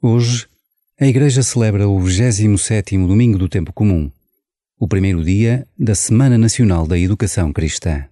Hoje, a Igreja celebra o 27º Domingo do Tempo Comum, o primeiro dia da Semana Nacional da Educação Cristã.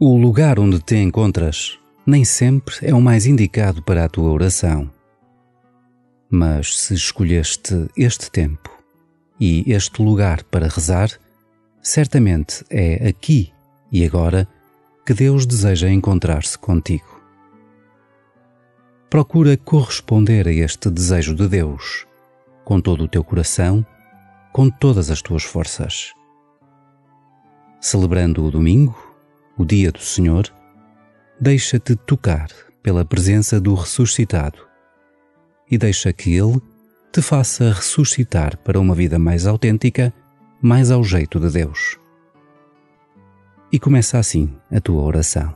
O lugar onde te encontras nem sempre é o mais indicado para a tua oração. Mas se escolheste este tempo e este lugar para rezar, certamente é aqui e agora que Deus deseja encontrar-se contigo. Procura corresponder a este desejo de Deus com todo o teu coração, com todas as tuas forças. Celebrando o domingo, o dia do Senhor, deixa-te tocar pela presença do ressuscitado e deixa que Ele te faça ressuscitar para uma vida mais autêntica, mais ao jeito de Deus. E começa assim a tua oração.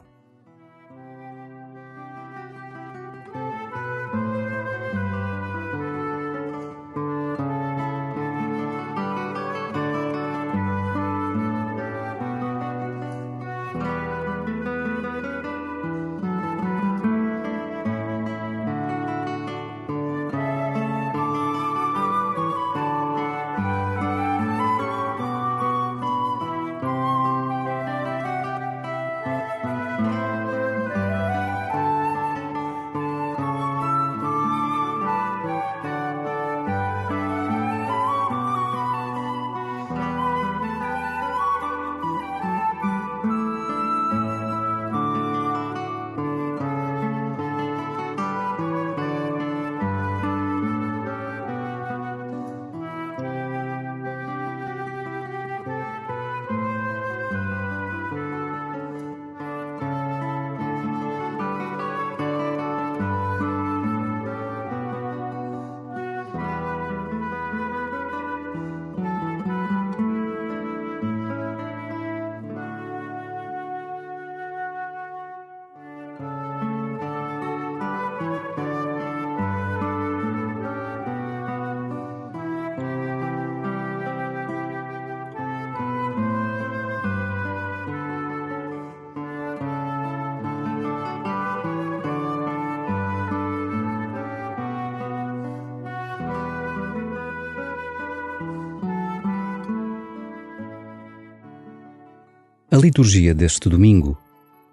A liturgia deste domingo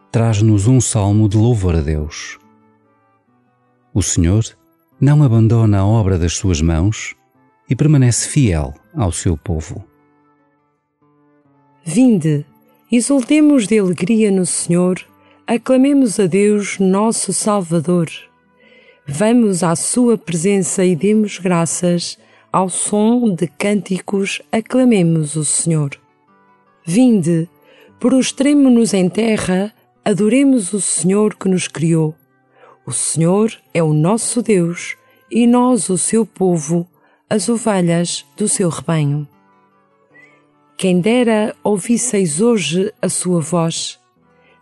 traz-nos um salmo de louvor a Deus. O Senhor não abandona a obra das suas mãos e permanece fiel ao seu povo. Vinde, exultemos de alegria no Senhor, aclamemos a Deus, nosso Salvador. Vamos à Sua presença e demos graças, ao som de cânticos aclamemos o Senhor. Vinde, prostremo-nos em terra, adoremos o Senhor que nos criou. O Senhor é o nosso Deus e nós o seu povo, as ovelhas do seu rebanho. Quem dera ouvisseis hoje a sua voz,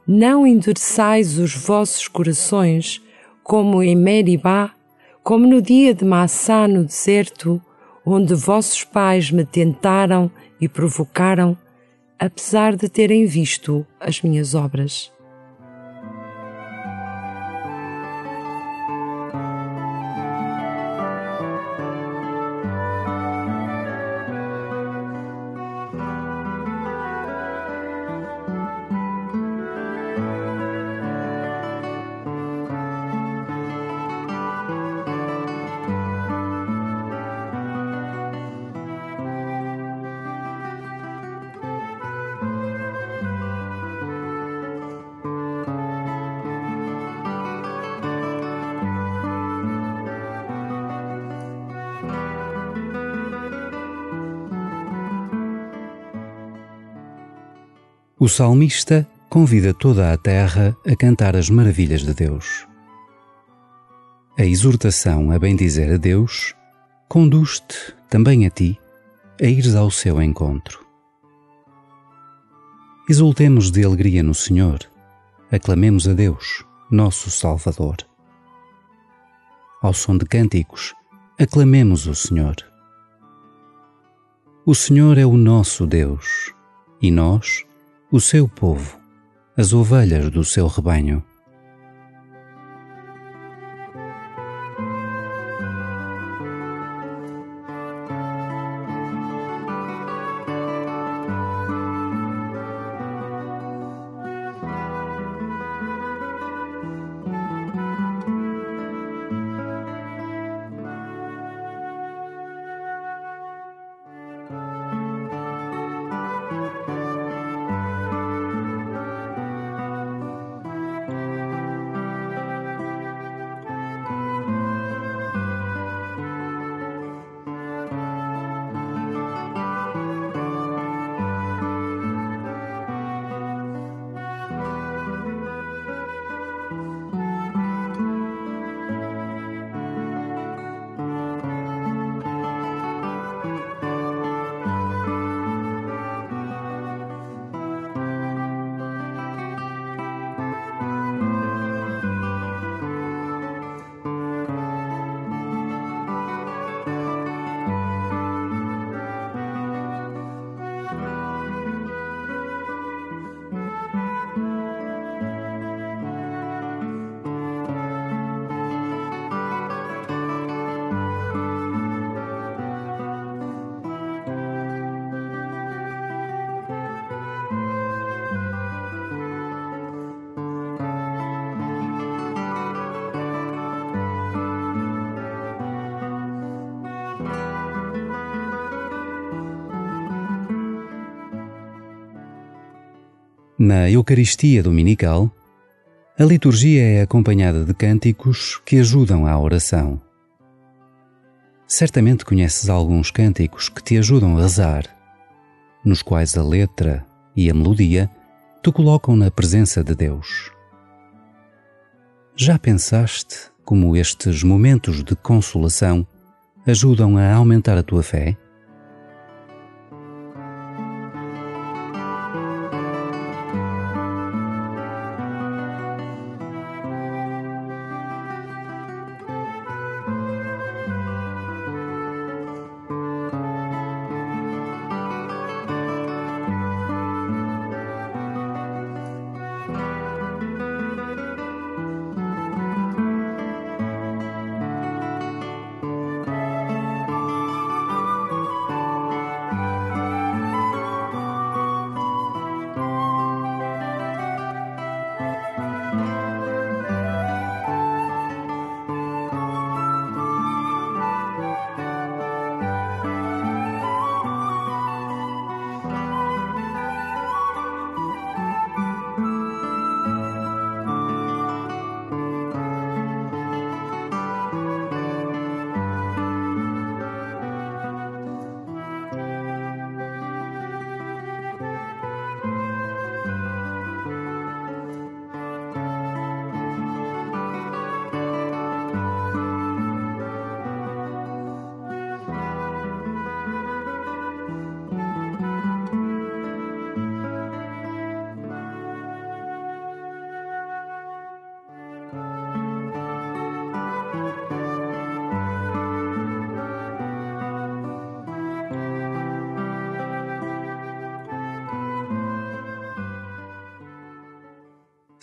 Não endureçais os vossos corações, como em Meribá, como no dia de Massá no deserto, onde vossos pais me tentaram e provocaram, apesar de terem visto as minhas obras. O salmista convida toda a terra a cantar as maravilhas de Deus. A exortação a bendizer a Deus conduz-te também a ti a ires ao seu encontro. Exultemos de alegria no Senhor, aclamemos a Deus, nosso Salvador. Ao som de cânticos, aclamemos o Senhor. O Senhor é o nosso Deus e nós, o seu povo, as ovelhas do seu rebanho. Na Eucaristia Dominical, a liturgia é acompanhada de cânticos que ajudam à oração. Certamente conheces alguns cânticos que te ajudam a rezar, nos quais a letra e a melodia te colocam na presença de Deus. Já pensaste como estes momentos de consolação ajudam a aumentar a tua fé?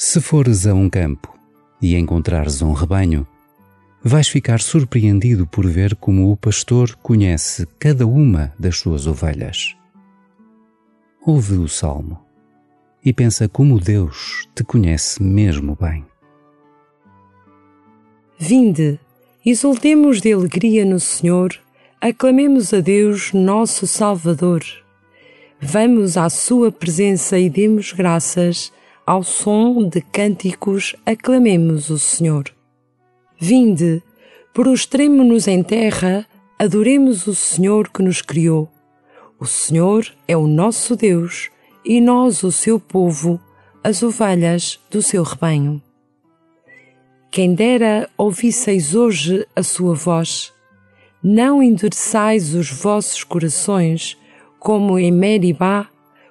Se fores a um campo e encontrares um rebanho, vais ficar surpreendido por ver como o pastor conhece cada uma das suas ovelhas. Ouve o salmo e pensa como Deus te conhece mesmo bem. Vinde, exultemos de alegria no Senhor, aclamemos a Deus, nosso Salvador. Vamos à Sua presença e demos graças, ao som de cânticos aclamemos o Senhor. Vinde, prostremo-nos em terra, adoremos o Senhor que nos criou. O Senhor é o nosso Deus e nós o seu povo, as ovelhas do seu rebanho. Quem dera ouvisseis hoje a sua voz, não endureçais os vossos corações, como em Meribá,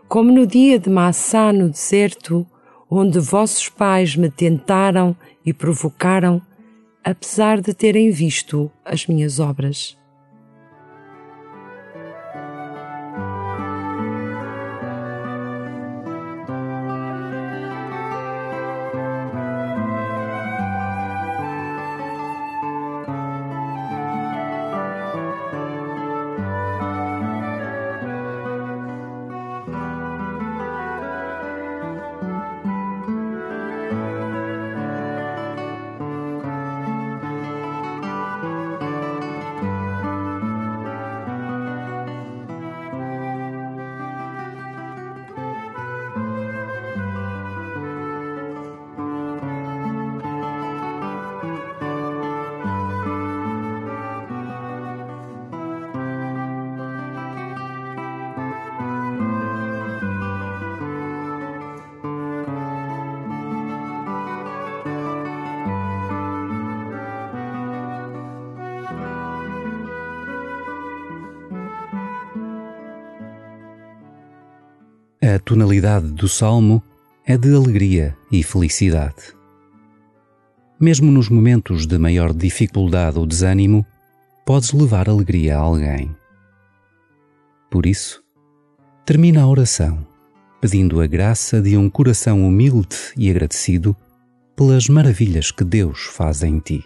como no dia de Massá no deserto, onde vossos pais me tentaram e provocaram, apesar de terem visto as minhas obras. A tonalidade do salmo é de alegria e felicidade. Mesmo nos momentos de maior dificuldade ou desânimo, podes levar alegria a alguém. Por isso, termina a oração pedindo a graça de um coração humilde e agradecido pelas maravilhas que Deus faz em ti.